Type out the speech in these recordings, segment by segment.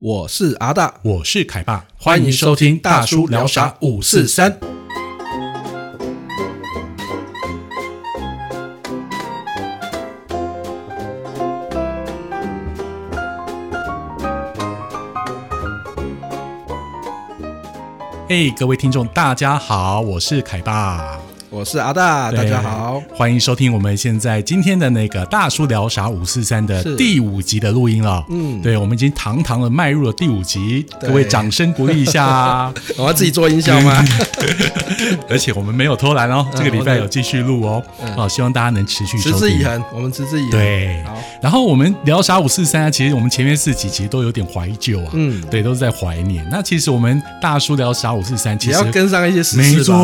我是阿大，我是凯爸，欢迎收听大叔聊啥五四三。嘿，各位听众，大家好，我是凯爸。我是阿大，大家好，欢迎收听我们现在今天的那个大叔聊啥五四三的第五集的录音了。嗯，对，我们已经堂堂的迈入了第五集，各位掌声鼓励一下。我要自己做音效吗？而且我们没有偷懒哦，这个礼拜有继续录哦。好，希望大家能持续持之以恒，我们持之以恒。对，好。然后我们聊啥五四三啊，其实我们前面四集其实都有点怀旧啊。嗯，对，都是在怀念。那其实我们大叔聊啥五四三，其实要跟上一些时事，没错。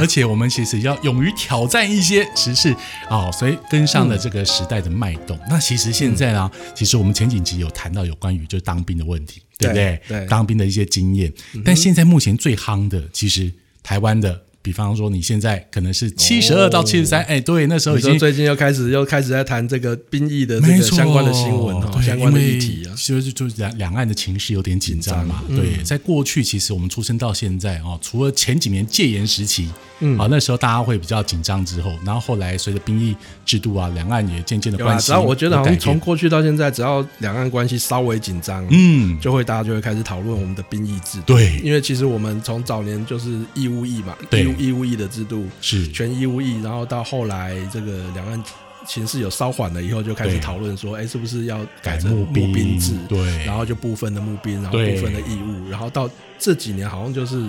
而且我们其实。要勇于挑战一些时事啊，所以跟上了这个时代的脉动。那其实现在呢，其实我们前几集有谈到有关于就是当兵的问题，对不对？对，当兵的一些经验。但现在目前最夯的，其实台湾的。比方说，你现在可能是七十二到七十三，哎，对，那时候已经最近又开始又开始在谈这个兵役的这个相关的新闻哦，相关的议题啊，就是两两岸的情势有点紧张嘛。对，在过去，其实我们出生到现在哦，除了前几年戒严时期，嗯，啊，那时候大家会比较紧张之后，然后后来随着兵役制度啊，两岸也渐渐的关系，只要我觉得好像从过去到现在，只要两岸关系稍微紧张，嗯，就会大家就会开始讨论我们的兵役制度。对，因为其实我们从早年就是义务役嘛，义务义务役的制度。度是。全义务役，然后到后来这个两岸形势有稍缓了以后，就开始讨论说，哎，是不是要改成募兵制？对，然后就部分的募兵，然后部分的义务，然后到这几年好像就是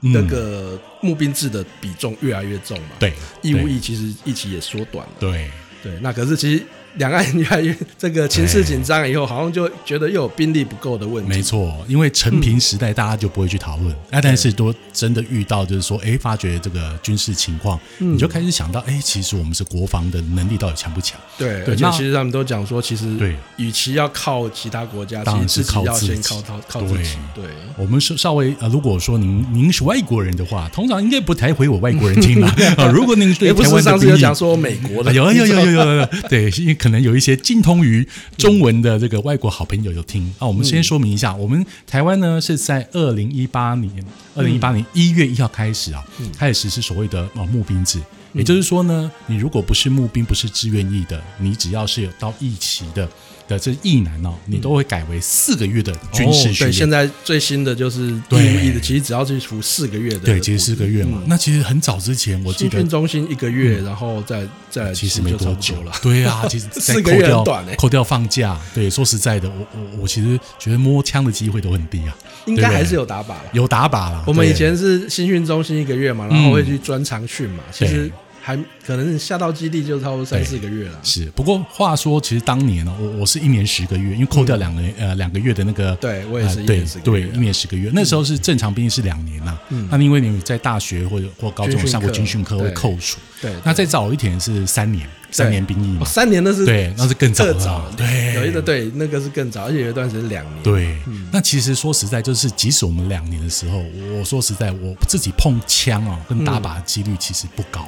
那个募兵制的比重越来越重嘛。对，义务役其实一起也缩短了。对对，那可是其实。两岸越来越这个情势紧张以后，好像就觉得又有兵力不够的问题。没错，因为陈平时代大家就不会去讨论，哎，但是都真的遇到，就是说，哎，发觉这个军事情况，你就开始想到，哎，其实我们是国防的能力到底强不强？对，而且其实他们都讲说，其实对，与其要靠其他国家，当然是靠自己，靠靠靠自己。对，我们是稍微呃，如果说您您是外国人的话，通常应该不太回我外国人听了 啊。如果您对台湾上次有讲说美国的，有有有有有有，对，因为可能有一些精通于中文的这个外国好朋友有听。啊，我们先说明一下，我们台湾呢是在二零一八年，二零一八年一月一号开始啊，开始实施所谓的啊募兵制，也就是说呢，你如果不是募兵，不是志愿役的，你只要是有到役期的。的这役男哦，你都会改为四个月的军事训练。对，现在最新的就是义务役的，其实只要去服四个月的。对，其实四个月嘛。那其实很早之前，我记得训中心一个月，然后再再其实没多久了。对啊，其实 四个月很短诶，扣掉放假。对，说实在的，我我我其实觉得摸枪的机会都很低啊。应该还是有打靶了，有打靶了。我们以前是新训中心一个月嘛，然后会去专长训嘛，其实。还可能下到基地就差不多三四个月了。是，不过话说，其实当年呢，我我是一年十个月，因为扣掉两个呃两个月的那个，对我也是，对对，一年十个月。那时候是正常兵役是两年呐，那因为你在大学或者或高中上过军训课会扣除。对，那再早一点是三年，三年兵役嘛，三年那是对，那是更早了。对，有一个对，那个是更早，而且有一段时间两年。对，那其实说实在，就是即使我们两年的时候，我说实在，我自己碰枪啊，跟打靶的几率其实不高。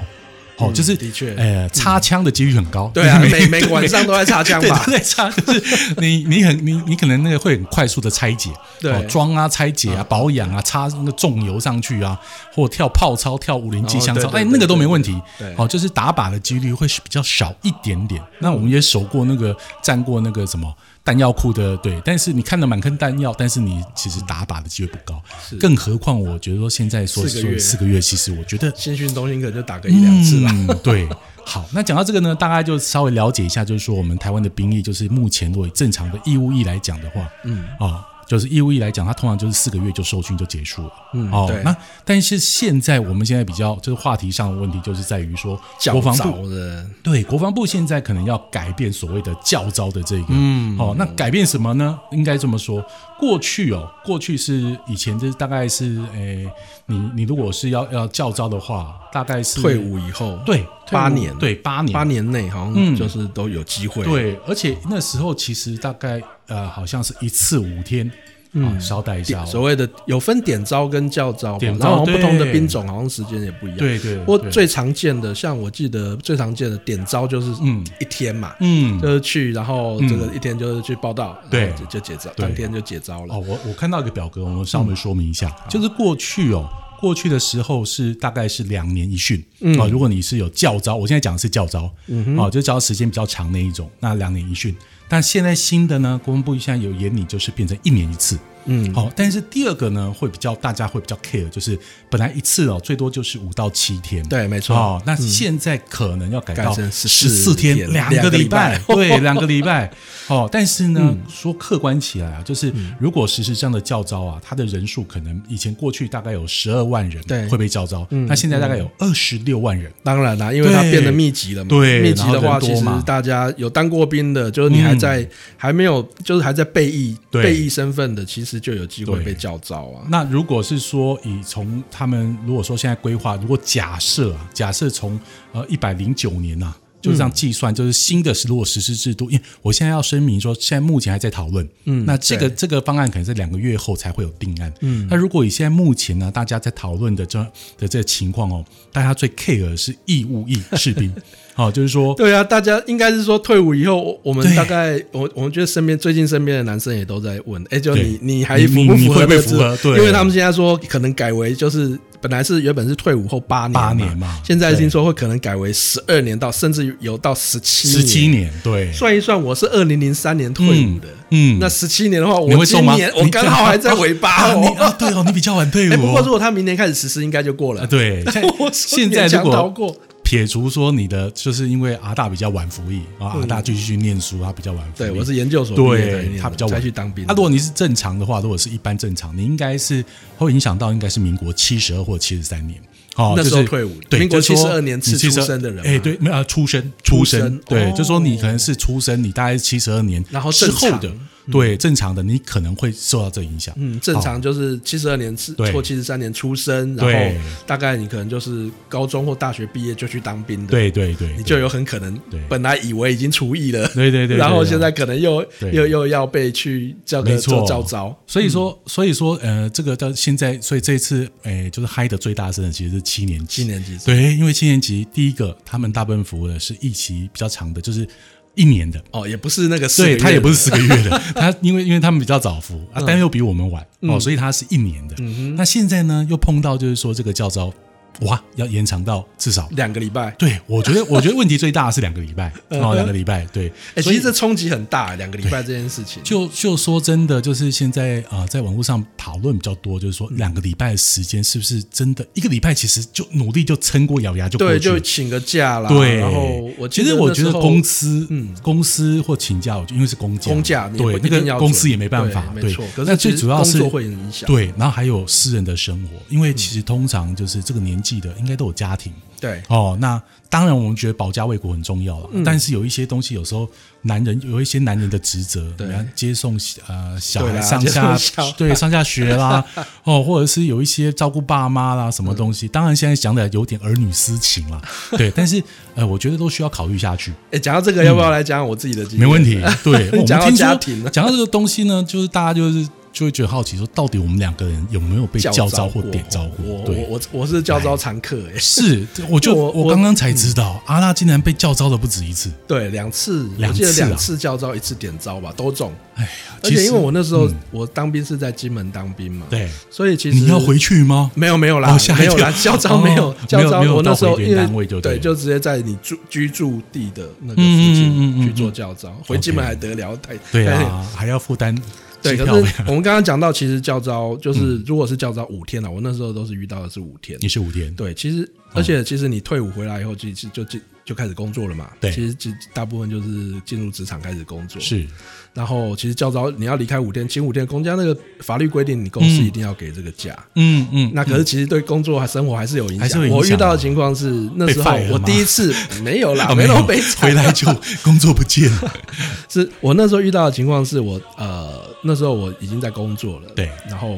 哦，就是的确，呃，擦枪的几率很高。对啊，每每晚上都在擦枪吧？对，擦就是你，你很你你可能那个会很快速的拆解，对，装啊，拆解啊，保养啊，擦那个重油上去啊，或跳炮操、跳五零机枪操，哎，那个都没问题。对，哦，就是打靶的几率会比较少一点点。那我们也守过那个，站过那个什么。弹药库的对，但是你看了满坑弹药，但是你其实打靶的机会不高，更何况我觉得说现在说说四个月，其实我觉得先训中心可能就打个一两次吧。对，好，那讲到这个呢，大概就稍微了解一下，就是说我们台湾的兵役，就是目前如果正常的义务役来讲的话，嗯啊。就是义务役来讲，它通常就是四个月就受训就结束了。嗯，哦，那但是现在我们现在比较就是话题上的问题，就是在于说国防部的对国防部现在可能要改变所谓的教招的这个。嗯，哦，那改变什么呢？应该这么说，过去哦，过去是以前就是大概是诶，你你如果是要要教招的话，大概是退伍以后对八年对八年八年内好像就是都有机会。对，而且那时候其实大概。呃，好像是一次五天，嗯，稍待一下。所谓的有分点招跟教招，然后不同的兵种好像时间也不一样。对对。或最常见的，像我记得最常见的点招就是嗯。一天嘛，嗯，就是去，然后这个一天就是去报道，对，就解招，当天就解招了。哦，我我看到一个表格，我们稍微说明一下，就是过去哦。过去的时候是大概是两年一训。啊，如果你是有教招，我现在讲的是教招，啊，就教时间比较长那一种，那两年一训。但现在新的呢，公布一下有严拟，就是变成一年一次。嗯，好，但是第二个呢，会比较大家会比较 care，就是本来一次哦，最多就是五到七天，对，没错。哦，那现在可能要改到十四天，两个礼拜，对，两个礼拜。哦，但是呢，说客观起来啊，就是如果实施这样的教招啊，他的人数可能以前过去大概有十二万人对。会被教招，那现在大概有二十六万人。当然啦，因为它变得密集了嘛，对，密集的话，其实大家有当过兵的，就是你还在还没有，就是还在备役备役身份的，其实就有机会被。叫招啊，那如果是说以从他们如果说现在规划，如果假设啊，假设从呃一百零九年呐，就这样计算，就是新的如果实施制度，因为我现在要声明说，现在目前还在讨论，嗯，那这个这个方案可能在两个月后才会有定案，嗯，那如果以现在目前呢，大家在讨论的这的这个情况哦，大家最 care 的是义务役士兵。好，就是说，对啊，大家应该是说退伍以后，我们大概，我我们觉得身边最近身边的男生也都在问，哎，就你你还符不符合？符合？对，因为他们现在说可能改为就是本来是原本是退伍后八年八年嘛，现在听说会可能改为十二年到甚至有到十七十七年，对，算一算，我是二零零三年退伍的，嗯，那十七年的话，我今年我刚好还在尾巴哦，对哦，你比较晚退伍，不过如果他明年开始实施，应该就过了，对，现在如果。撇除说你的，就是因为阿大比较晚服役啊，阿大继续去念书，他比较晚服役。对，我是研究所对，他比较晚去当兵。那如果你是正常的话，如果是一般正常，你应该是会影响到应该是民国七十二或七十三年。哦，那时候退伍，对，民国七十二年次出生的人，哎，对，没有出生，出生，对，就说你可能是出生，你大概是七十二年，然后之后的。对正常的，你可能会受到这影响。嗯，正常就是七十二年或七十三年出生，然后大概你可能就是高中或大学毕业就去当兵的。对对对，你就有很可能，本来以为已经除役了，对对 对，然后现在可能又又又要被去叫个做招招。所以说，所以说，呃，这个到现在，所以这次，哎，就是嗨的最大声的其实是七年级。七年级对，因为七年级第一个，他们大部分服务的是一期比较长的，就是。一年的。哦，也不是那个，对他也不是四个月的，他因为因为他们比较早服啊，但又比我们晚哦，所以他是一年的。那现在呢，又碰到就是说这个教招。哇，要延长到至少两个礼拜。对，我觉得，我觉得问题最大的是两个礼拜 哦，两个礼拜。对，哎，其实这冲击很大，两个礼拜这件事情。就就说真的，就是现在啊，在网络上讨论比较多，就是说两个礼拜的时间是不是真的？一个礼拜其实就努力就撑过，咬牙就对，就请个假啦。对，然后我其实我觉得公司，嗯，公司或请假，因为是公假，公假对那个公司也没办法，没错。那最主要是会影响。对，然后还有私人的生活，因为其实通常就是这个年纪的，应该都有家。庭对哦，那当然我们觉得保家卫国很重要了，但是有一些东西有时候男人有一些男人的职责，对，接送呃小孩上下对上下学啦，哦，或者是有一些照顾爸妈啦什么东西，当然现在讲的有点儿女私情了，对，但是呃，我觉得都需要考虑下去。哎，讲到这个，要不要来讲我自己的经历？没问题，对，我们讲到家庭，讲到这个东西呢，就是大家就是。就会觉得好奇，说到底我们两个人有没有被叫招或点招过？我我我是叫招常客哎，是，我就我刚刚才知道，阿拉竟然被叫招了不止一次，对，两次，两次两次叫招，一次点招吧，都中。哎呀，而且因为我那时候我当兵是在金门当兵嘛，对，所以其实你要回去吗？没有没有啦，没有啦，叫招没有叫招，我那时候因为对，就直接在你住居住地的那个附近去做教招，回金门还得了？太对啊，还要负担。对，可是我们刚刚讲到，其实教招就是，如果是教招五天了，我那时候都是遇到的是五天。你是五天？对，其实而且其实你退伍回来以后，其实就就就开始工作了嘛。对，其实就大部分就是进入职场开始工作。是。然后其实教招你要离开五天，请五天公假，那个法律规定你公司一定要给这个假。嗯嗯。那可是其实对工作和生活还是有影响。我遇到的情况是那时候我第一次没有啦，没有被回来就工作不见了。是我那时候遇到的情况是我呃那时候我已经在工作了。对。然后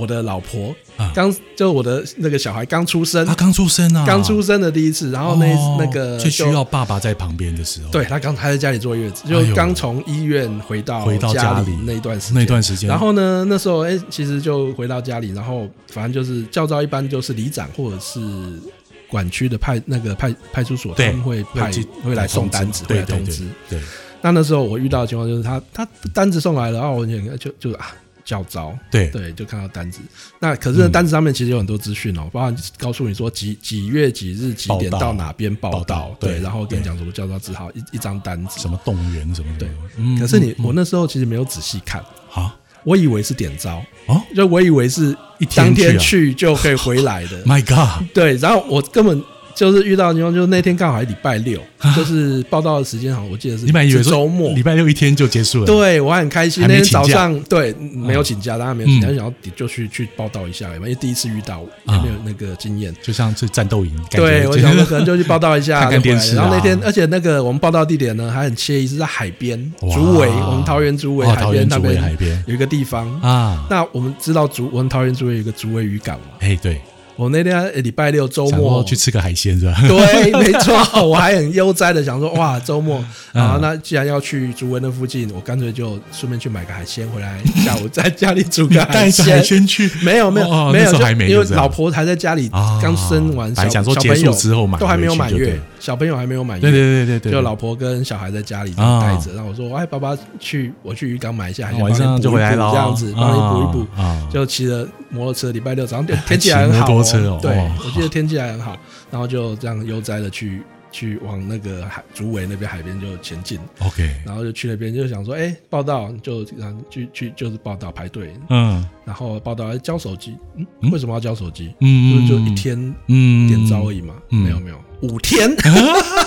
我的老婆刚就我的那个小孩刚出生，他刚出生啊，刚出生的第一次，然后那那个最需要爸爸在旁边的时候，对他刚还在家里坐月子，就刚从医院回到回到家里那一段时那段时间，然后呢，那时候哎，其实就回到家里，然后反正就是教招一般就是里长或者是管区的派那个派派出所，他们会派会来送单子，会来通知。对，那那时候我遇到的情况就是他他单子送来了，然后我就就就啊。叫招，对。对，就看到单子。那可是单子上面其实有很多资讯哦，包含告诉你说几几月几日几点到哪边报道，对，然后跟你讲什么叫招只好，一一张单子，什么动员什么的。对，可是你我那时候其实没有仔细看。啊，我以为是点招。啊，就我以为是一当天去就可以回来的。My God，对，然后我根本。就是遇到情况，就是那天刚好礼拜六，就是报道的时间好，我记得是你本以为周末，礼拜六一天就结束了。对我很开心，那天早上对没有请假，当然没有请假，想要就去去报道一下，因为第一次遇到，也没有那个经验，就像是战斗营。对，我想说可能就去报道一下，看看电视。然后那天，而且那个我们报道地点呢还很惬意，是在海边，竹围，我们桃园竹围海边那边海边有一个地方啊。那我们知道竹，我们桃园竹围有一个竹围渔港嘛？哎，对。我那天礼拜六周末去吃个海鲜是吧？对，没错，我还很悠哉的想说，哇，周末啊，那既然要去竹围那附近，我干脆就顺便去买个海鲜回来，下午在家里煮个海鲜。海鲜去？没有没有没有，因为老婆还在家里刚生完小小朋友之后买，都还没有满月，小朋友还没有满月，对对对对对，就老婆跟小孩在家里待着，然后我说，哎，爸爸去我去渔港买一下海鲜，晚上就回来了，这样子帮你补一补，就骑着摩托车，礼拜六早上天气还很好。对，我记得天气还很好，然后就这样悠哉的去去往那个海竹围那边海边就前进。OK，然后就去那边就想说，哎，报道就让去去就是报道排队，嗯，然后报道交手机，嗯，为什么要交手机？嗯，就一天嗯。点招而已嘛，没有没有。五天。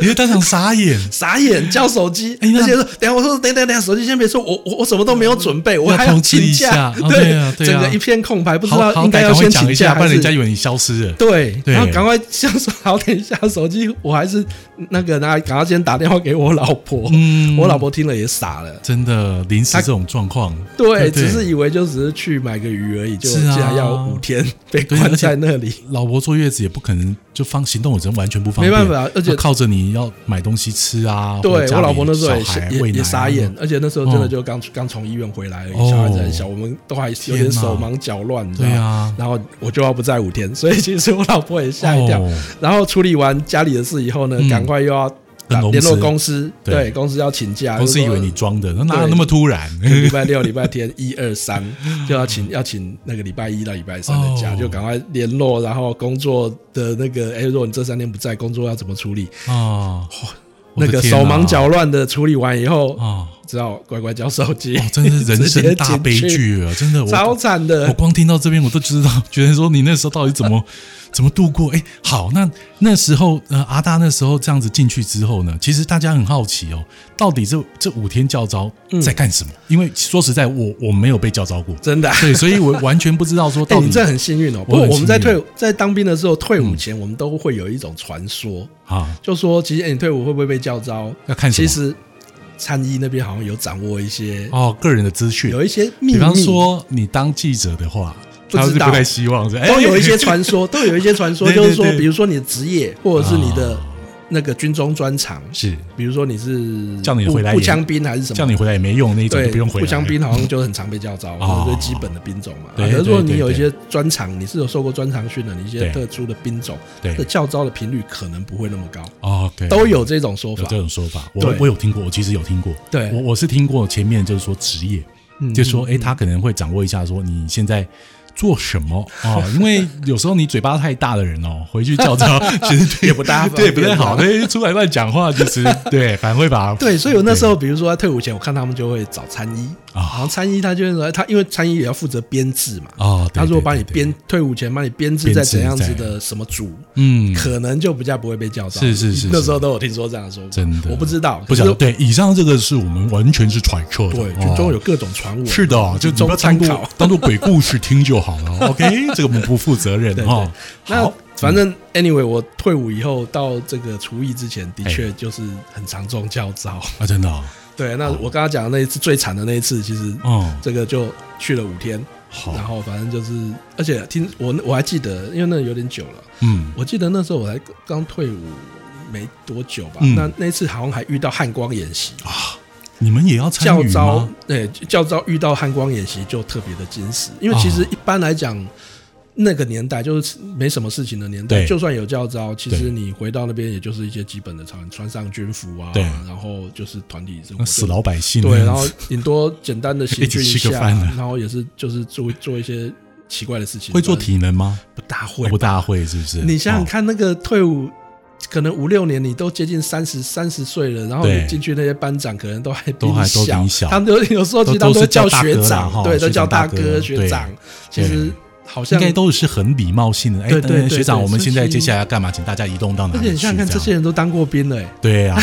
你会当场傻眼，傻眼叫手机，而且说，等下我说，等等等下，手机先别说，我我我什么都没有准备，我还要请假，对啊，整个一片空白，不知道应该要先请假，不然人家以为你消失了。对，然后赶快想说，好，等一下手机，我还是那个，那赶快先打电话给我老婆。嗯，我老婆听了也傻了，真的临时这种状况，对，只是以为就只是去买个鱼而已，就竟然要五天被关在那里。老婆坐月子也不可能就方行动，人完全不方便，没办法，而且靠着你要买东西吃啊。对我老婆那时候也也傻眼，而且那时候真的就刚刚从医院回来，小孩子很小，我们都还有点手忙脚乱，对啊。然后我就要不在五天，所以其实我老婆也吓一跳。然后处理完家里的事以后呢，赶快又要。联络公司，对公司要请假，公司以为你装的，哪有那么突然？礼拜六、礼拜天一二三 就要请，要请那个礼拜一到礼拜三的假，就赶快联络，然后工作的那个，哎，如果你这三天不在，工作要怎么处理啊？那个手忙脚乱的处理完以后啊，只好乖乖交手机，真的是 人生大悲剧啊！真的超惨的，我光听到这边我都知道，觉得说你那时候到底怎么？怎么度过？哎，好，那那时候，呃，阿大那时候这样子进去之后呢，其实大家很好奇哦，到底这这五天教招在干什么？因为说实在，我我没有被教招过，真的，对，所以我完全不知道说。到底你这很幸运哦。不过我们在退在当兵的时候，退伍前我们都会有一种传说啊，就说其实你退伍会不会被教招？要看其实参议那边好像有掌握一些哦个人的资讯，有一些秘密。比方说，你当记者的话。不知道，不太希望，都有一些传说，都有一些传说，就是说，比如说你的职业，或者是你的那个军中专长，是，比如说你是叫你回来步枪兵还是什么，叫你回来也没用那种，不用回来。步枪兵好像就很常被叫招，最基本的兵种嘛。可是如果你有一些专长，你是有受过专长训的，你一些特殊的兵种，的叫招的频率可能不会那么高。哦，都有这种说法，这种说法，我我有听过，我其实有听过。对，我我是听过前面就是说职业，就说哎，他可能会掌握一下，说你现在。做什么 啊？因为有时候你嘴巴太大的人哦，回去叫招 其实也不大，对不太好。对，出来乱讲话，其实对，反而会把对。所以我那时候，比如说在退伍前，我看他们就会找参医啊，然后参医他就会说，他因为参医也要负责编制嘛啊，他如果把你编退伍前帮你编制在怎样子的什么组，嗯，可能就比较不会被叫招。是是是，那时候都有听说这样说，真的我不知道，不晓得。对，以上这个是我们完全是揣测，对，军中有各种传闻，是的，就不要参考，当做鬼故事听就好了。OK。这个不不负责任哈。那反正 anyway，我退伍以后到这个厨艺之前，的确就是很常中教招。啊，真的。对，那我刚刚讲的那一次最惨的那一次，其实，哦，这个就去了五天，然后反正就是，而且听我我还记得，因为那有点久了，嗯，我记得那时候我才刚退伍没多久吧，那那次好像还遇到汉光演习。啊，你们也要教招？对，教招遇到汉光演习就特别的惊喜，因为其实一般来讲。那个年代就是没什么事情的年代，就算有教招，其实你回到那边也就是一些基本的穿穿上军服啊，然后就是团体生活，死老百姓，对，然后顶多简单的行 军一下，然后也是就是做做一些奇怪的事情。会做体能吗？不大会，不大会，是不是？你想想看，那个退伍可能五六年，你都接近三十三十岁了，然后你进去那些班长可能都还比你小，他们有有时候其实他们都叫学长，对，都叫大哥学长，其实。好像应该都是很礼貌性的。哎，对对，学长，我们现在接下来要干嘛？请大家移动到哪里而且你想想看，这些人都当过兵了，哎，对 呀，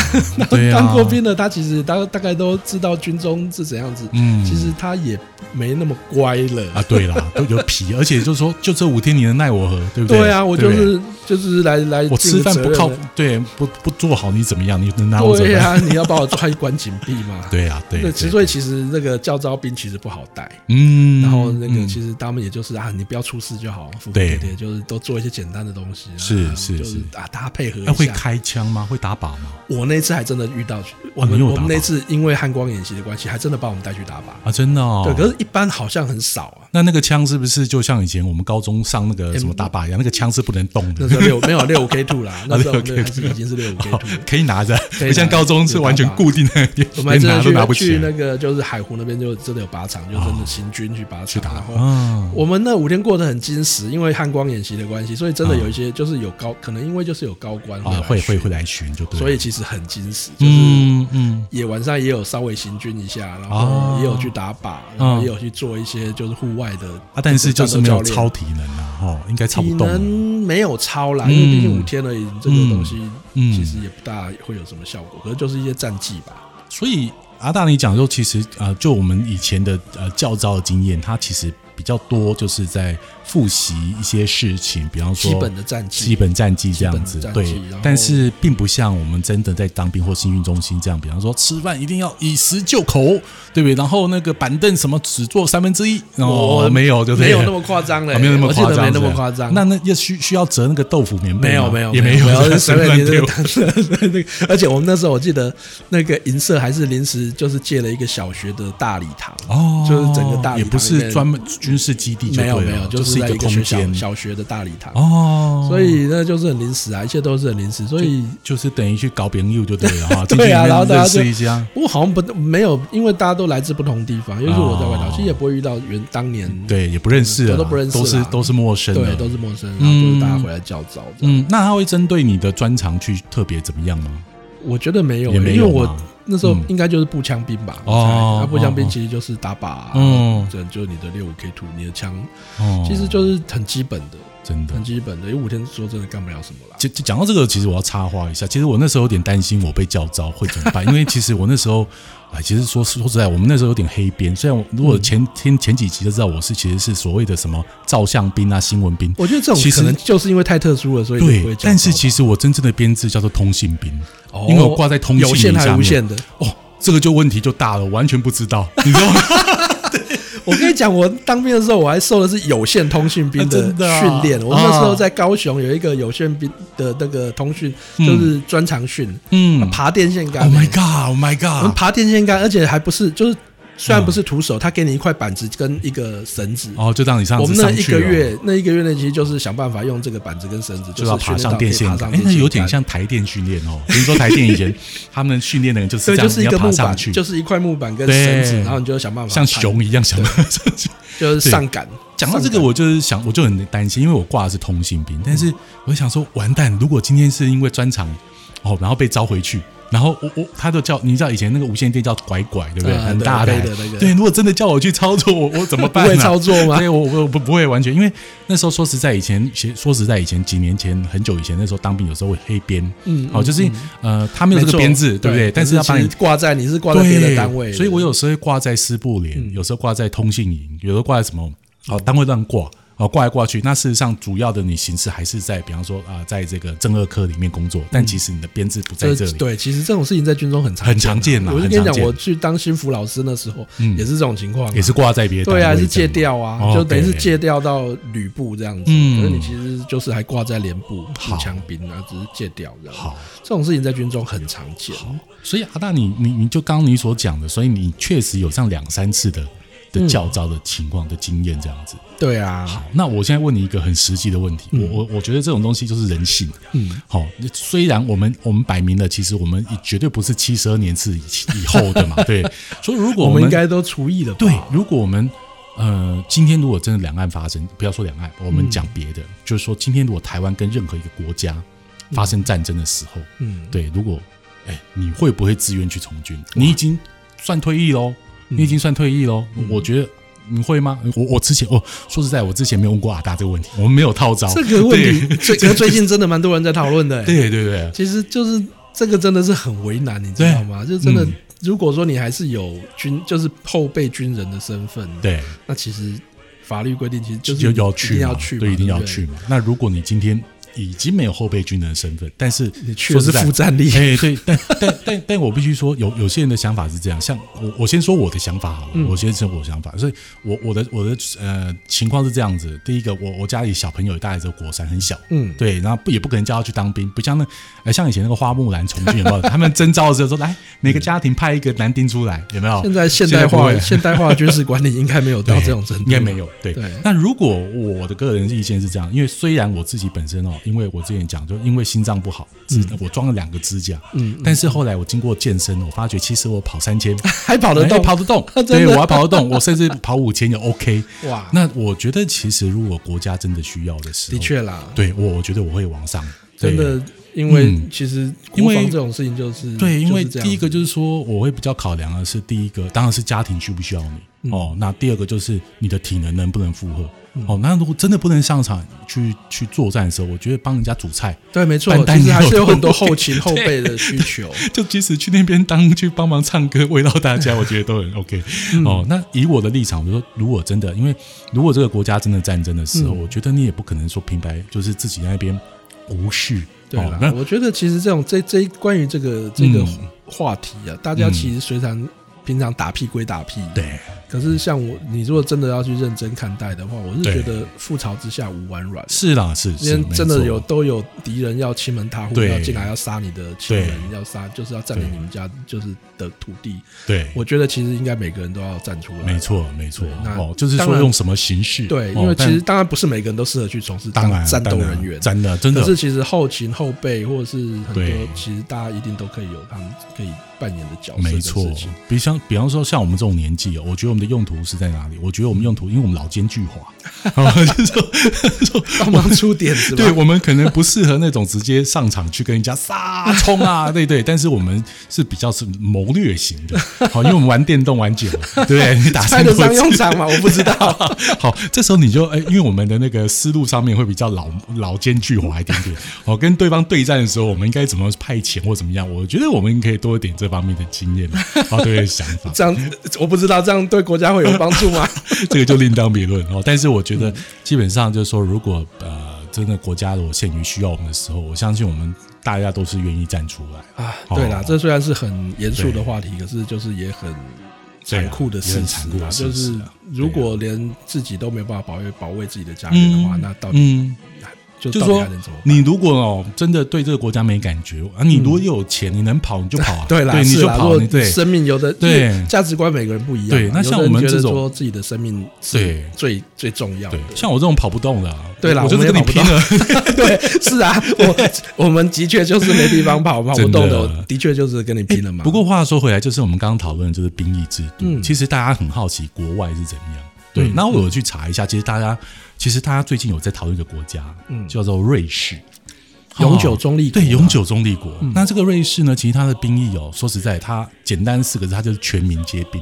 当过兵的他其实大大概都知道军中是怎样子。嗯，其实他也没那么乖了啊。对啦，都有皮，而且就是说，就这五天你能奈我何？对不对？对啊，我就是就是来来，我吃饭不靠，对，不不做好你怎么样？你能拿我怎么样？对啊，你要把我抓一关紧闭嘛？对啊，对。所以其实那个教招兵其实不好带。嗯，然后那个其实他们也就是啊，你不要出事就好。对对，就是都做一些简单的东西，是是是啊，大家配合一下。会开枪吗？会打靶吗？我那次还真的遇到，我们我们那次因为汉光演习的关系，还真的把我们带去打靶啊！真的哦。对，可是一般好像很少啊。那那个枪是不是就像以前我们高中上那个什么打靶一样？那个枪是不能动的。那时候六没有六五 K two 啦，那时候已经是六五 K two，可以拿着。不像高中是完全固定的，我们真的去去那个就是海湖那边就真的有靶场，就真的行军去靶场。然后我们那五天过得很矜持，因为汉光演习。的关系，所以真的有一些就是有高，可能因为就是有高官啊，会会会来巡，就对。所以其实很矜持，就是嗯，也晚上也有稍微行军一下，然后也有去打靶，然后也有去做一些就是户外的啊，但是就是没有超体能啊，哈，应该超不动。体能没有超啦，因为毕竟五天而已，这个东西其实也不大会有什么效果，可是就是一些战绩吧。所以阿大你讲说，其实啊，就我们以前的呃教招的经验，它其实。比较多就是在复习一些事情，比方说基本的战绩、基本战绩这样子，对。但是并不像我们真的在当兵或新运中心这样，比方说吃饭一定要以食就口，对不对？然后那个板凳什么只坐三分之一，哦，没有，就没有那么夸张了，没有那么夸张，没那么夸张。那那要需需要折那个豆腐棉被，没有没有也没有，随便丢。而且我们那时候我记得那个银色还是临时就是借了一个小学的大礼堂，哦，就是整个大礼堂也不是专门。军事基地没有没有，就是在一个学校小学的大礼堂哦，所以那就是很临时啊，一切都是很临时，所以就是等于去搞别人就对了哈。对啊，然后大家试一下。不过好像不没有，因为大家都来自不同地方，因为是我在外岛，其实也不会遇到原当年对也不认识，都不认识，都是都是陌生，对，都是陌生。然后就是大家回来较早。嗯，那他会针对你的专长去特别怎么样吗？我觉得没有，因为我。那时候应该就是步枪兵吧？哦，那步枪兵其实就是打靶，嗯，这就是你的六五 K two，你的枪，其实就是很基本的，真的很基本的。因为五天说真的干不了什么了。就讲到这个，其实我要插话一下，其实我那时候有点担心我被叫招会怎么办，因为其实我那时候。啊，其实说说实在，我们那时候有点黑边。虽然如果前天前几集就知道我是其实是所谓的什么照相兵啊、新闻兵。我觉得这种可能就是因为太特殊了，所以对。但是其实我真正的编制叫做通信兵，因为我挂在通信有线还无线的。哦，这个就问题就大了，完全不知道，你知道吗？我跟你讲，我当兵的时候，我还受的是有线通讯兵的训练。我那时候在高雄有一个有线兵的那个通讯，就是专长训，嗯，爬电线杆。Oh my god! Oh my god! 我们爬电线杆，而且还不是就是。虽然不是徒手，他给你一块板子跟一个绳子，哦，就让你上。我们那一个月，那一个月呢其实就是想办法用这个板子跟绳子，就要爬上电线。哎，那有点像台电训练哦。比如说台电以前他们训练的人就是这样，就是一个木板，去，就是一块木板跟绳子，然后你就想办法像熊一样想办法上去，就是上杆。讲到这个，我就是想，我就很担心，因为我挂的是通信兵，但是我想说，完蛋，如果今天是因为专场哦，然后被招回去。然后我我他就叫你知道以前那个无线电叫拐拐对不对？很大的那个。对，如果真的叫我去操作，我我怎么办？不会操作吗？对，我我不不会完全，因为那时候说实在，以前说实在以前几年前很久以前那时候当兵有时候会黑编，嗯，好就是呃他没有这个编制对不对？但是要把你挂在你是挂在别的单位，所以我有时候会挂在师部连，有时候挂在通信营，有时候挂在什么好单位乱挂。哦，挂来挂去。那事实上，主要的你形式还是在，比方说啊，在这个正二科里面工作，但其实你的编制不在这里。对，其实这种事情在军中很常很常见我就跟你讲，我去当新服老师那时候，也是这种情况，也是挂在别对啊，是借调啊，就等于是借调到旅部这样子。嗯，可是你其实就是还挂在连部步枪兵啊，只是借调这样。好，这种事情在军中很常见。所以阿大，你你你就刚你所讲的，所以你确实有上两三次的。的教招的情况的经验这样子，对啊。好，那我现在问你一个很实际的问题，我我我觉得这种东西就是人性。嗯，好，虽然我们我们摆明了，其实我们绝对不是七十二年次以以后的嘛，对。所以如果我们应该都除役了，对。如果我们呃，今天如果真的两岸发生，不要说两岸，我们讲别的，就是说今天如果台湾跟任何一个国家发生战争的时候，嗯，对，如果哎，你会不会自愿去从军？你已经算退役喽。你已经算退役喽，我觉得你会吗？我我之前哦，说实在，我之前没有问过阿达这个问题，我们没有套招。这个问题最 最近真的蛮多人在讨论的。对对对，其实就是这个真的是很为难，你知道吗？就真的，如果说你还是有军，就是后备军人的身份，对，那其实法律规定其实就是要去，一定要去，对，一定要去嘛。那如果你今天。已经没有后备军人的身份，但是你确实负战力。哎，对，但但但但我必须说，有有些人的想法是这样。像我，我先说我的想法好了。我先说我的想法，所以，我我的我的呃情况是这样子。第一个，我我家里小朋友大概只国三，很小，嗯，对，然后不也不可能叫他去当兵，不像那呃像以前那个花木兰从军有没有？他们征召的时候说，来每个家庭派一个男丁出来，有没有？现在现代化 现代化军事管理应该没有到这种程度，应该没有。对，那如果我的个人意见是这样，因为虽然我自己本身哦，因为我之前讲。就因为心脏不好，我装了两个支架。嗯，但是后来我经过健身，我发觉其实我跑三千 还跑得动，跑得动。对，我还跑得动，我甚至跑五千也 OK。哇，那我觉得其实如果国家真的需要的时候，的确啦，对我我觉得我会往上。真的，因为其实国防这种事情就是对，因为第一个就是说我会比较考量的是第一个，当然是家庭需不需要你哦。那第二个就是你的体能能不能负荷。哦，那如果真的不能上场去去作战的时候，我觉得帮人家煮菜，对，没错，但是还是有很多后勤 后备的需求。就即使去那边当去帮忙唱歌，慰劳大家，我觉得都很 OK。哦，那以我的立场，我说，如果真的，因为如果这个国家真的战争的时候，我觉得你也不可能说平白就是自己那边无视。对了，我觉得其实这种这这关于这个这个话题啊，大家其实虽然平常打屁归打屁，对。可是像我，你如果真的要去认真看待的话，我是觉得覆巢之下无完卵。是啦，是，因为真的有都有敌人要欺门踏户，要进来要杀你的亲人，要杀就是要占领你们家就是的土地。对，我觉得其实应该每个人都要站出来。没错，没错。那就是说用什么形式？对，因为其实当然不是每个人都适合去从事当战斗人员，真的真的。可是其实后勤后备或者是很多，其实大家一定都可以有他们可以。扮演的角色，没错。比像比方说，像我们这种年纪哦，我觉得我们的用途是在哪里？我觉得我们用途，因为我们老奸巨猾，就是说帮忙出点子。对我们可能不适合那种直接上场去跟人家杀 冲啊，对对。但是我们是比较是谋略型的，好，因为我们玩电动玩久，对不对？你打猜得上用场吗？我不知道。好，这时候你就哎，因为我们的那个思路上面会比较老老奸巨猾一点点。哦，跟对方对战的时候，我们应该怎么派遣或怎么样？我觉得我们可以多一点这。方面的经验，啊，对想法，这样我不知道，这样对国家会有帮助吗？这个就另当别论哦。但是我觉得，基本上就是说，如果呃，真的国家如果限于需要我们的时候，我相信我们大家都是愿意站出来啊。对啦，这虽然是很严肃的话题，可是就是也很残酷的事实啊。就是如果连自己都没有办法保卫保卫自己的家园的话，那到底？就是说，你如果哦真的对这个国家没感觉啊，你如果有钱，你能跑你就跑啊，对啦，你就跑，对，生命有的对。价值观每个人不一样，对，那像我们这种自己的生命对。最最重要的，像我这种跑不动的，对啦，我就是跟你拼了，对，是啊，我 我们的确就是没地方跑，跑不动的，的确就是跟你拼了嘛。不过话说回来，就是我们刚刚讨论的就是兵役制度，其实大家很好奇国外是怎么样，对，那我有去查一下，其实大家。其实大家最近有在讨论一个国家，嗯，叫做瑞士。永久中立国对永久中立国。那这个瑞士呢，其实它的兵役哦，说实在，它简单四个字，它就是全民皆兵。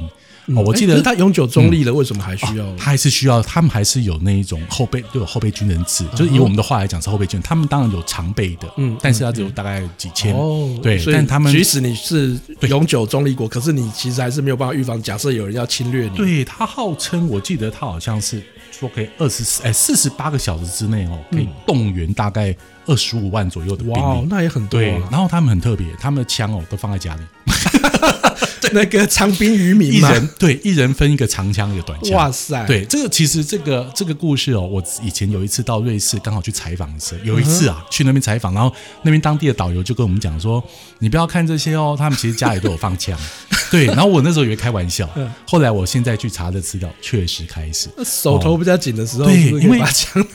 哦，我记得它永久中立了，为什么还需要？它还是需要，他们还是有那一种后备，就有后备军人制，就是以我们的话来讲是后备军。他们当然有常备的，嗯，但是它只有大概几千。哦，对，但他们即使你是永久中立国，可是你其实还是没有办法预防，假设有人要侵略你。对他号称，我记得他好像是说可以二十四哎四十八个小时之内哦，可以动员大概二十五万左右的兵力，那也很多。对，然后他们很特别，他们的枪哦都放在家里。那个长兵于民，一人对一人分一个长枪一个短枪。哇塞！对这个其实这个这个故事哦，我以前有一次到瑞士刚好去采访的时候，有一次啊去那边采访，然后那边当地的导游就跟我们讲说：“你不要看这些哦，他们其实家里都有放枪。” 对，然后我那时候以为开玩笑，后来我现在去查的资料，确实开始手头比较紧的时候，对，因为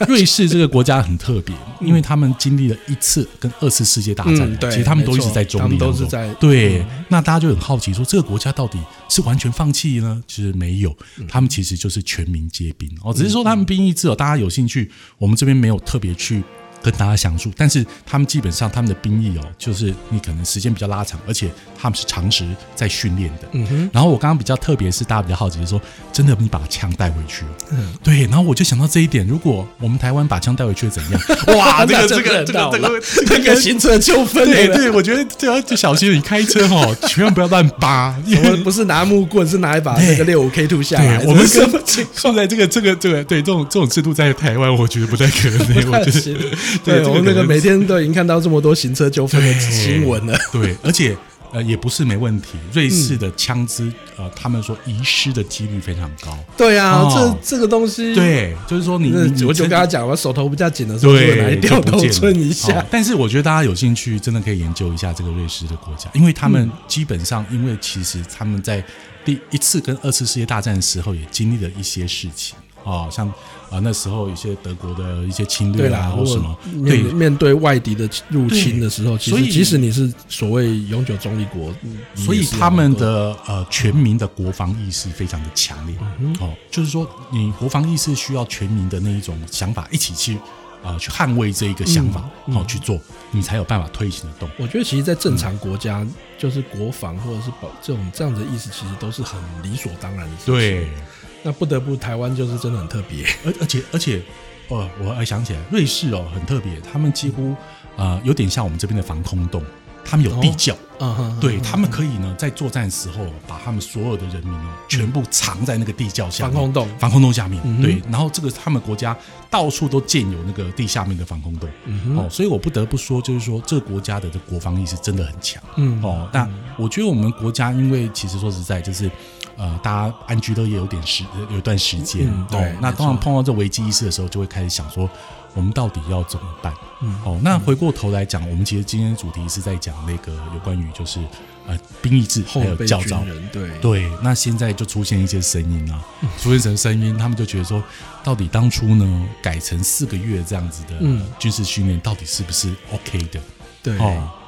瑞士这个国家很特别，因为他们经历了一次跟二次世界大战，其实他们都一直在中立，都是在对。那大家就很好奇说，这个国家到底是完全放弃呢？其实没有，他们其实就是全民皆兵哦，只是说他们兵役制哦，大家有兴趣，我们这边没有特别去。跟大家详述，但是他们基本上他们的兵役哦，就是你可能时间比较拉长，而且他们是长时在训练的。嗯哼。然后我刚刚比较特别是大家比较好奇的说，真的你把枪带回去？嗯，对。然后我就想到这一点，如果我们台湾把枪带回去怎样？哇，这个这个这个这个这个行车纠纷。对对，我觉得就要就小心你开车哦，千万不要乱扒。我们不是拿木棍，是拿一把那个六五 K two 下来。我们是现在这个这个这个对这种这种制度在台湾，我觉得不太可能。我觉得。对，我们那个每天都已经看到这么多行车纠纷的 新闻了。对，而且呃，也不是没问题。瑞士的枪支，呃，他们说遗失的几率非常高。对啊，这这个东西，对，就是说你，我就跟他讲，我手头比较紧的时候，就来掉头寸一下。但是我觉得大家有兴趣，真的可以研究一下这个瑞士的国家，因为他们基本上，因为其实他们在第一次跟二次世界大战的时候，也经历了一些事情。哦，像啊那时候一些德国的一些侵略啊，或什么，对面对外敌的入侵的时候，所以即使你是所谓永久中立国，所以他们的呃全民的国防意识非常的强烈。哦，就是说你国防意识需要全民的那一种想法一起去啊去捍卫这一个想法，好去做，你才有办法推行得动。我觉得其实，在正常国家，就是国防或者是保这种这样的意思，其实都是很理所当然的事情。对。那不得不，台湾就是真的很特别，而而且而且，哦，我还想起来，瑞士哦很特别，他们几乎啊有点像我们这边的防空洞，他们有地窖，嗯对他们可以呢在作战时候把他们所有的人民哦全部藏在那个地窖下防空洞，防空洞下面，对，然后这个他们国家到处都建有那个地下面的防空洞，哦，所以我不得不说，就是说这个国家的这国防意识真的很强，嗯哦，那我觉得我们国家因为其实说实在就是。呃，大家安居乐业有点时有一段时间，对，那当然碰到这危机意识的时候，就会开始想说，我们到底要怎么办？嗯哦，那回过头来讲，我们其实今天的主题是在讲那个有关于就是呃兵役制还有教招，对对。那现在就出现一些声音啊，出现成声音，他们就觉得说，到底当初呢改成四个月这样子的军事训练，到底是不是 OK 的？对。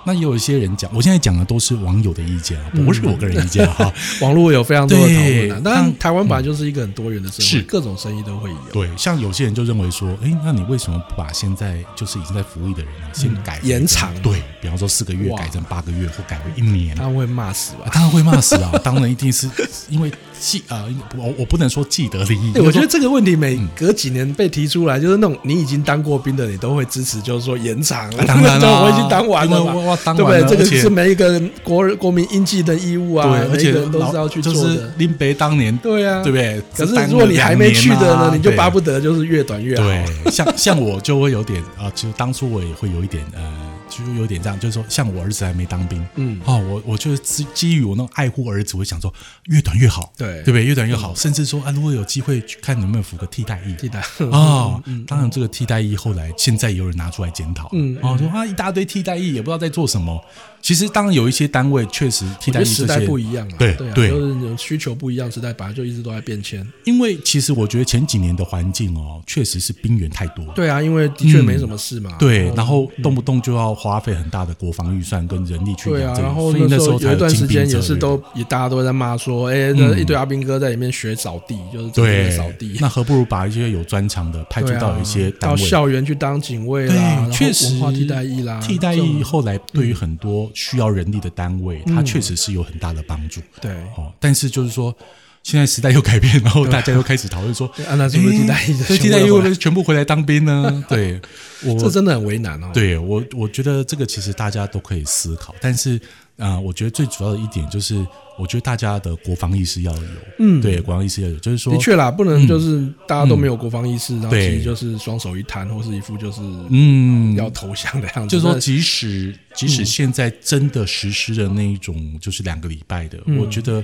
那也有一些人讲，我现在讲的都是网友的意见啊，不是我个人意见哈。网络有非常多的讨论啊，当然台湾本来就是一个很多元的社会，各种声音都会有。对，像有些人就认为说，哎，那你为什么不把现在就是已经在服役的人先改延长？对，比方说四个月改成八个月，或改为一年，他会骂死吧？当然会骂死啊！当然一定是因为记啊，我我不能说既得利益。我觉得这个问题每隔几年被提出来，就是那种你已经当过兵的，你都会支持，就是说延长。当然了，我已经当完了，对不对？这个。是每一个国国民应尽的义务啊，而且人都是要去做的。林北当年，对啊，对不对？可是如果你还没去的呢，你就巴不得就是越短越好。对，像像我就会有点啊，其实当初我也会有一点呃。就有点这样，就是说，像我儿子还没当兵，嗯，哦，我我就是基基于我那种爱护儿子，我想说越短越好，对，对不对？越短越好，甚至说啊，如果有机会去看能不能服个替代役，替代。啊，当然这个替代役后来现在有人拿出来检讨，嗯，哦，说啊一大堆替代役也不知道在做什么。其实当然有一些单位确实替代役时代不一样了，对对，就是需求不一样，时代本来就一直都在变迁。因为其实我觉得前几年的环境哦，确实是兵源太多，对啊，因为的确没什么事嘛，对，然后动不动就要要花费很大的国防预算跟人力去对啊，这个，然后那时候有一段时间也是都也大家都在骂说，哎，那一堆阿兵哥在里面学扫地，就是对扫地。那何不如把一些有专长的派驻对啊到一些单到。校园去当警卫啦，确实文化替代役啦，替代役后来对于很多需要人力的单位，它嗯确实是有很大的帮助。对，哦，但是就是说，现在时代又改变，然后大家又开始讨论说，啊，那是不是替代役所以替代？会不会全部回来当兵呢？对，我这真的很为难哦。对我，我觉得这个其实大家都可以思考，但是啊、呃我觉得最主要的一点就是，我觉得大家的国防意识要有，嗯对，国防意识要有，就是说的，确啦，不能就是大家都没有国防意识，然后其实就是双手一摊，或是一副就是嗯，要投降的样子。就是说，即使即使现在真的实施的那一种就是两个礼拜的，嗯我觉得。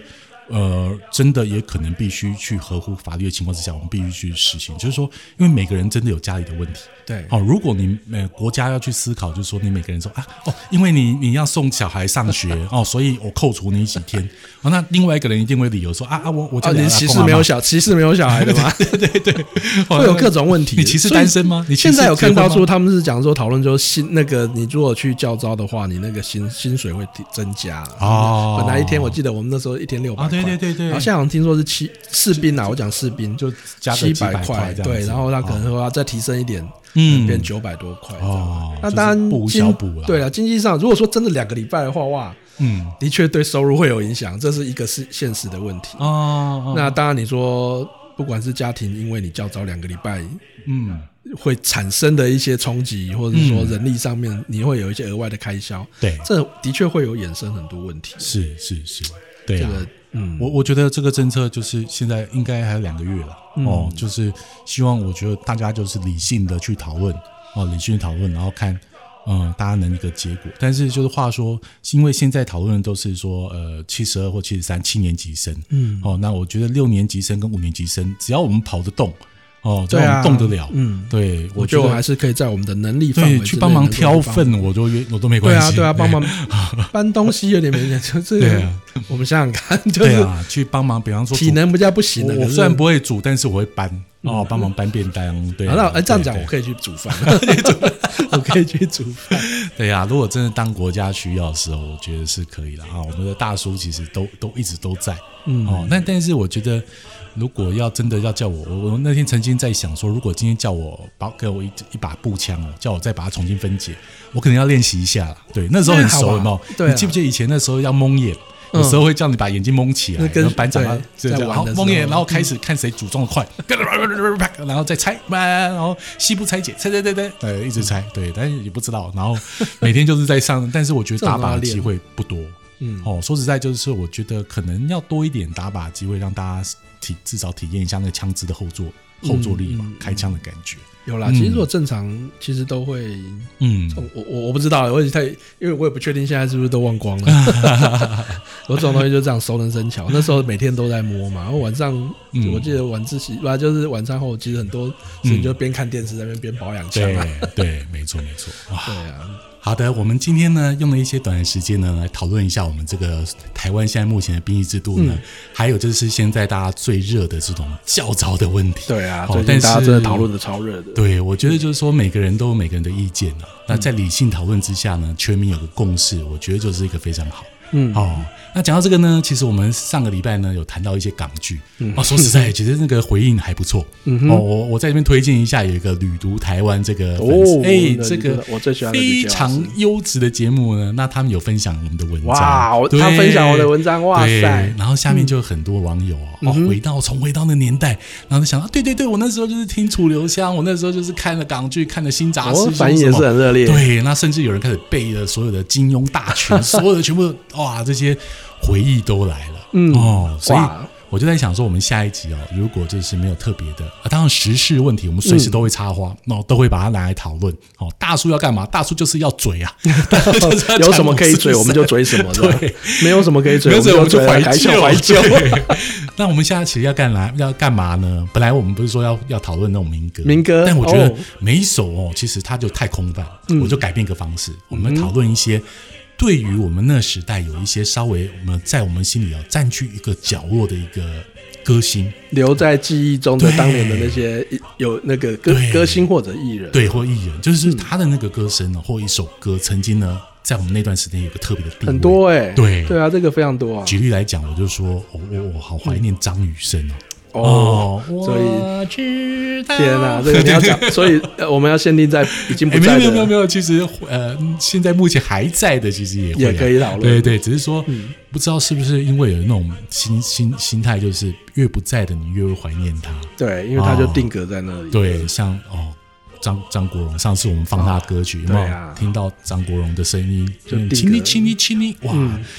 呃，真的也可能必须去合乎法律的情况之下，我们必须去实行。就是说，因为每个人真的有家里的问题，对。哦，如果你呃国家要去思考，就是说你每个人说啊哦，因为你你要送小孩上学 哦，所以我扣除你几天。哦，那另外一个人一定会理由说啊啊，我我哦，家里你歧视没有小歧视没有小孩的吗？会有各种问题。你歧视单身吗？你现在有看到说他们是讲说讨论说薪那个你如果去教招的话，你那个薪薪水会增加。哦。本来一天我记得我们那时候一天六百。啊对对对对然后现在好像听说是七士兵啊，我讲士兵就加七百块对，然后他可能说要再提升一点，嗯。变九百多块哦那当然不无经小补了。对啊，经济上如果说真的两个礼拜的话，哇，嗯。的确对收入会有影响，这是一个是现实的问题。哦，那当然你说不管是家庭，因为你较早两个礼拜。嗯。会产生的一些冲击，或者是说人力上面你会有一些额外的开销，对，这的确会有衍生很多问题。是是是，对啊。这个，嗯，我我觉得这个政策就是现在应该还有两个月了、嗯哦，就是希望我觉得大家就是理性的去讨论哦，理性的讨论，然后看嗯大家能一个结果。但是就是话说，因为现在讨论的都是说呃七十二或七十三七年级生，嗯，哦，那我觉得六年级生跟五年级生，只要我们跑得动哦，只对啊要我们动得了，嗯，对我觉得我还是可以在我们的能力范围去帮忙挑粪，我都约我都没关系，对啊，对啊，帮忙搬东西有点没点，就是对啊，我们想想看，就是对啊，去帮忙，比方说体能比较不行的，我我虽然不会煮，但是我会搬哦，帮忙搬便当。对啊，啊，那哎这样讲，我可以去煮饭，我可以去煮饭。对呀、如果真的当国家需要的时候，我觉得是可以的啊。我们的大叔其实都都一直都在，嗯。哦。那但是我觉得，如果要真的要叫我，我我那天曾经在想说，如果今天叫我把给我一一把步枪哦，叫我再把它重新分解，我可能要练习一下了。对，那时候很熟，有没有？对啊你记不记得以前那时候要蒙眼？嗯有时候会叫你把眼睛蒙起来，跟然后班长啊，对这样在玩的时候好蒙眼，然后开始看谁组装的快，然后再拆，然后西部拆解，拆拆拆拆，对，一直拆，对，但是也不知道，然后每天就是在上，但是我觉得打靶的机会不多，嗯，哦，说实在就是我觉得可能要多一点打靶机会，让大家体至少体验一下那个枪支的后坐后坐力嘛，开枪的感觉，有啦。其实如果正常，其实都会，嗯，我我我不知道，我也太，因为我也不确定现在是不是都忘光了。我这种东西就这样熟能生巧，那时候每天都在摸嘛。然后晚上，嗯我记得晚自习吧，就是晚餐后，其实很多事情就边看电视在那边边保养枪对啊。对，没错没错，哇对啊，好的，我们今天呢用了一些短的时间呢来讨论一下我们这个台湾现在目前的兵役制度呢，嗯还有就是现在大家最热的这种教招的问题。对啊，好最近大家真的讨论的超热的。对，我觉得就是说每个人都有每个人的意见啊。那在理性讨论之下呢，全民有个共识，我觉得就是一个非常好。嗯，哦，那讲到这个呢，其实我们上个礼拜呢有谈到一些港剧，嗯。哦，说实在，其实那个回应还不错。哦，我我在这边推荐一下，有一个旅读台湾这个哦哎，这个我最喜欢非常优质的节目呢，那他们有分享我们的文章，哇他分享我的文章哇塞。嗯然后下面就有很多网友哦，哦回到重回到那年代，然后就想到，对对对，我那时候就是听楚留香，我那时候就是看了港剧，看了新杂我志，反应也是很热烈。对，那甚至有人开始背了所有的金庸大全，所有的全部哇，这些回忆都来了。嗯哦，所以我就在想说，我们下一集哦，如果就是没有特别的啊，当然时事问题，我们随时都会插花，那、都会把它拿来讨论。哦，大叔要干嘛？大叔就是要嘴啊，有什么可以嘴，我们就嘴什么。对没有什么可以嘴，没有嘴我们就怀旧怀旧。对那我们下期要干嘛？要干嘛呢？本来我们不是说要要讨论那种民歌，民歌但我觉得哦每一首哦，其实它就太空泛，嗯我就改变一个方式，我们讨论一些。对于我们那时代有一些稍微我们在我们心里要占据一个角落的一个歌星。留在记忆中的当年的那些有那个歌歌星或者艺人，对，或艺人，就是他的那个歌声呢，或一首歌，曾经呢，在我们那段时间有个特别的地位，很多哎，对。对啊，这个非常多啊。举例来讲，我就说，我我我好怀念张雨生哦。哦，所以天哪，这个你要讲，所以我们要限定在已经不在的，没有没有没有，其实呃，现在目前还在的，其实也也可以讨论，对对，只是说不知道是不是因为有那种心心心态，就是越不在的你越会怀念他，对，因为他就定格在那里，对，像哦。张张国荣，上次我们放他歌曲，有没有听到张国荣的声音？就亲你亲你亲你，哇，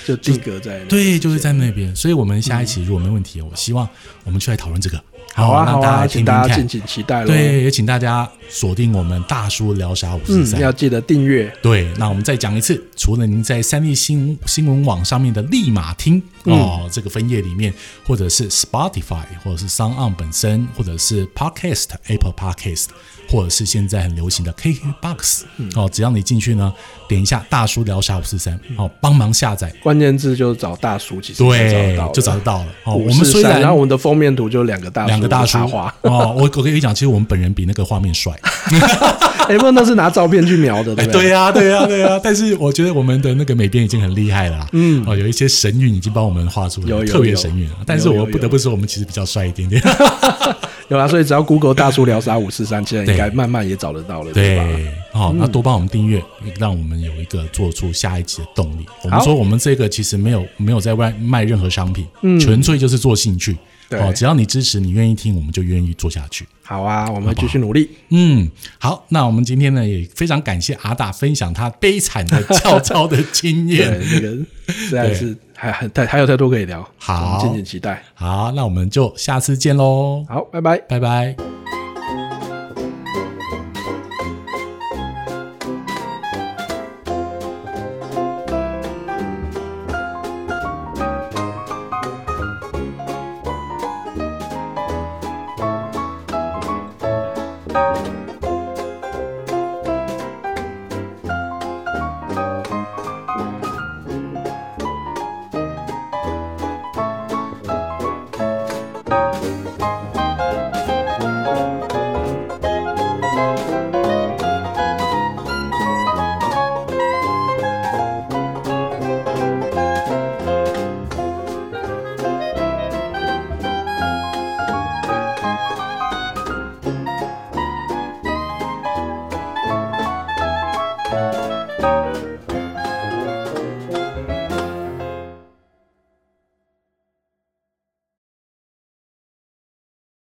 就定格在对，就是在那边。所以，我们下一期如果没问题，我希望我们去来讨论这个。好啊，让大家听听看，敬请期待。对，也请大家锁定我们大叔聊啥五十三，要记得订阅。对，那我们再讲一次，除了您在三立新新闻网上面的立马听哦，这个分页里面，或者是 Spotify，或者是 s o n 本身，或者是 Podcast Apple Podcast。或者是现在很流行的 KKBOX 哦，只要你进去呢，点一下“大叔聊啥五四三”，哦，帮忙下载，关键字就找大叔，其实对，就找得到了。哦，我们虽然然后我们的封面图就两个大两个大叔画哦，我我跟你讲，其实我们本人比那个画面帅。哎，不，那是拿照片去描的，对对呀，对呀，对呀。但是我觉得我们的那个美编已经很厉害了，嗯，哦，有一些神韵已经帮我们画出了特别神韵了。但是我不得不说，我们其实比较帅一点点。有啊，所以只要 Google 大叔聊啥五四三，现在应该慢慢也找得到了，对吧？好，那多帮我们订阅，让我们有一个做出下一集的动力。我们说，我们这个其实没有没有在外卖任何商品，嗯纯粹就是做兴趣。哦，只要你支持，你愿意听，我们就愿意做下去。好啊，我们继续努力。嗯，好，那我们今天呢也非常感谢阿大分享他悲惨的跳操的经验。对，那个实在是还还太还有太多可以聊。好，敬请期待。好，那我们就下次见喽。好，拜拜，拜拜。